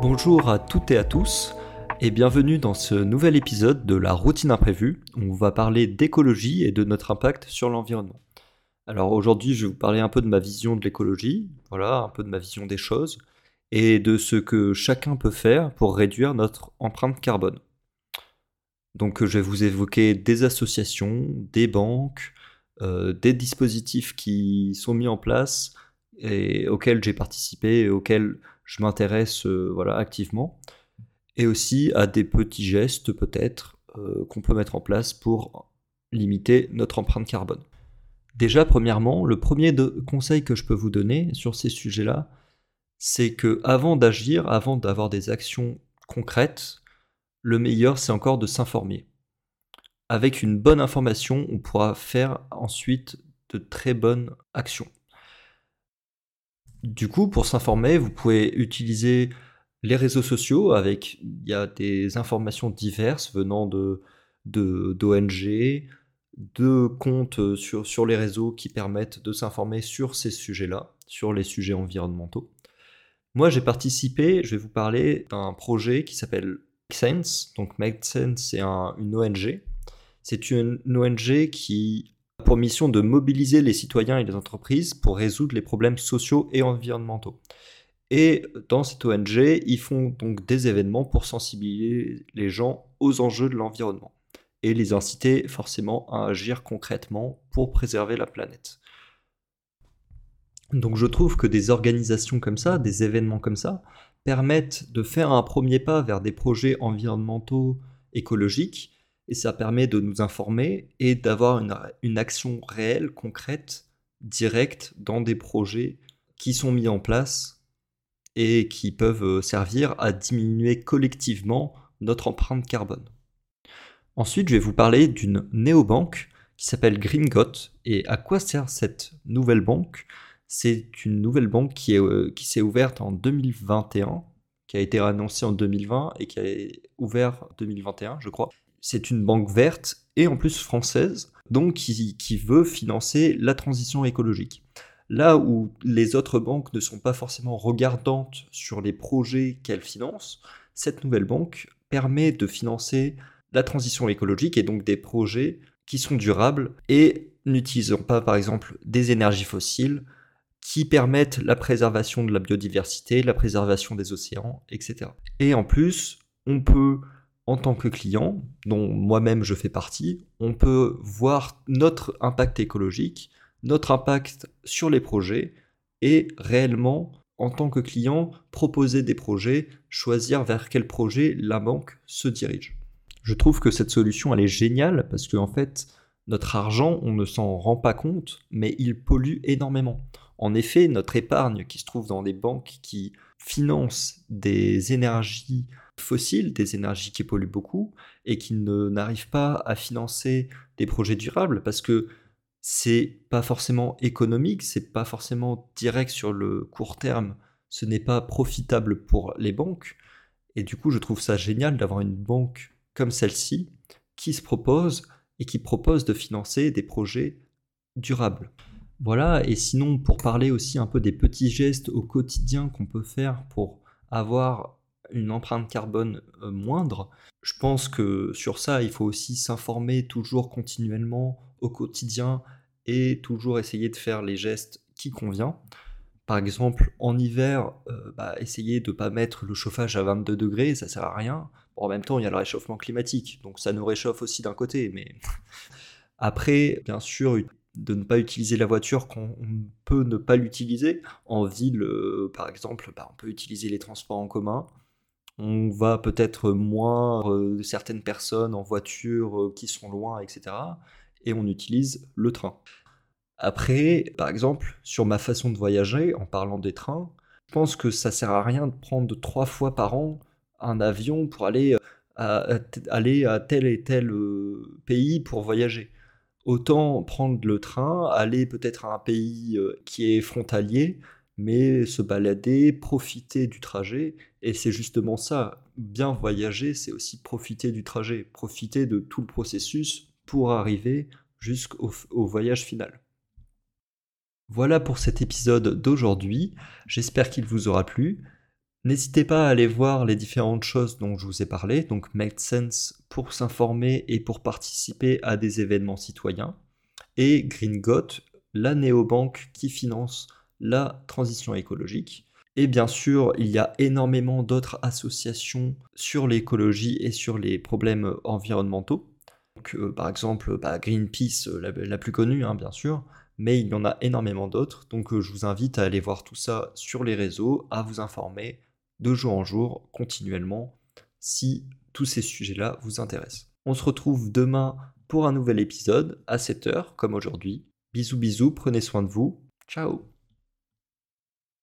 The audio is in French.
Bonjour à toutes et à tous et bienvenue dans ce nouvel épisode de la routine imprévue où on va parler d'écologie et de notre impact sur l'environnement. Alors aujourd'hui je vais vous parler un peu de ma vision de l'écologie, voilà, un peu de ma vision des choses et de ce que chacun peut faire pour réduire notre empreinte carbone. Donc je vais vous évoquer des associations, des banques, euh, des dispositifs qui sont mis en place et auxquels j'ai participé et auxquels je m'intéresse euh, voilà, activement, et aussi à des petits gestes peut-être euh, qu'on peut mettre en place pour limiter notre empreinte carbone. Déjà, premièrement, le premier conseil que je peux vous donner sur ces sujets-là, c'est que avant d'agir, avant d'avoir des actions concrètes, le meilleur c'est encore de s'informer. Avec une bonne information, on pourra faire ensuite de très bonnes actions. Du coup, pour s'informer, vous pouvez utiliser les réseaux sociaux avec il y a des informations diverses venant de d'ONG, de, comptes sur, sur les réseaux qui permettent de s'informer sur ces sujets-là, sur les sujets environnementaux. Moi, j'ai participé, je vais vous parler d'un projet qui s'appelle Make Sense. Donc, Make Sense, c'est une ONG. C'est une ONG qui pour mission de mobiliser les citoyens et les entreprises pour résoudre les problèmes sociaux et environnementaux. Et dans cette ONG, ils font donc des événements pour sensibiliser les gens aux enjeux de l'environnement et les inciter forcément à agir concrètement pour préserver la planète. Donc je trouve que des organisations comme ça, des événements comme ça, permettent de faire un premier pas vers des projets environnementaux écologiques et ça permet de nous informer et d'avoir une, action réelle, concrète, directe dans des projets qui sont mis en place et qui peuvent euh, servir à diminuer collectivement notre empreinte carbone. Ensuite, je vais vous parler d'une néobanque qui s'appelle Gringot. Et à quoi sert cette nouvelle banque? C'est une nouvelle banque qui, euh, s'est ouverte en 2021, qui a été annoncée en 2020 et qui a ouvert en 2021, je crois c'est une banque verte et en plus française, donc qui, veut financer la transition écologique. Là où les autres banques ne sont pas forcément regardantes sur les projets qu'elles financent, cette nouvelle banque permet de financer la transition écologique et donc des projets qui sont durables et n'utilisant pas par exemple des énergies fossiles qui permettent la préservation de la biodiversité, la préservation des océans, etc. Et en plus, on peut en tant que client, dont moi-même je fais partie, on peut voir notre impact écologique, notre impact sur les projets et réellement, en tant que client, proposer des projets, choisir vers quel projet la banque se dirige. Je trouve que cette solution elle est géniale parce qu'en en fait, notre argent, on ne s'en rend pas compte, mais il pollue énormément. En effet, notre épargne qui se trouve dans des banques qui financent des énergies fossiles, des énergies qui polluent beaucoup, et qui n'arrivent pas à financer des projets durables parce que c'est pas forcément économique, c'est pas forcément direct sur le court terme, ce n'est pas profitable pour les banques. Et du coup, je trouve ça génial d'avoir une banque comme celle-ci qui se propose et qui propose de financer des projets durables. Voilà, et sinon, pour parler aussi un peu des petits gestes au quotidien qu'on peut faire pour avoir une empreinte carbone euh, moindre. Je pense que sur ça, il faut aussi s'informer toujours continuellement au quotidien et toujours essayer de faire les gestes qui conviennent. Par exemple, en hiver, euh, bah, essayer de ne pas mettre le chauffage à 22 degrés, ça sert à rien. en même temps, il y a le réchauffement climatique, donc ça nous réchauffe aussi d'un côté. Mais après, bien sûr, de ne pas utiliser la voiture quand on peut ne pas l'utiliser. En ville, euh, par exemple, bah, on peut utiliser les transports en commun on va peut-être moins euh, certaines personnes en voiture euh, qui sont loin, etc. Et on utilise le train. Après, par exemple, sur ma façon de voyager, en parlant des trains, je pense que ça sert à rien de prendre trois fois par an un avion pour aller aller à tel et tel pays pour voyager. Autant prendre le train, aller peut-être à un pays qui est frontalier, mais se balader, profiter du trajet. Et c'est justement ça, bien voyager, c'est aussi profiter du trajet, profiter de tout le processus pour arriver jusqu'au voyage final. Voilà pour cet épisode d'aujourd'hui, j'espère qu'il vous aura plu. N'hésitez pas à aller voir les différentes choses dont je vous ai parlé, donc Make Sense pour s'informer et pour participer à des événements citoyens, et Green Got, la néobanque qui finance la transition écologique. Et bien sûr, il y a énormément d'autres associations sur l'écologie et sur les problèmes environnementaux. Euh, par exemple, bah, Greenpeace, euh, la, plus connue, hein, bien sûr, mais il y en a énormément d'autres. Donc euh, je vous invite à aller voir tout ça sur les réseaux, à vous informer de jour en jour, continuellement, si tous ces sujets-là vous intéressent. On se retrouve demain pour un nouvel épisode à 7h, comme aujourd'hui. Bisous bisous, prenez soin de vous. Ciao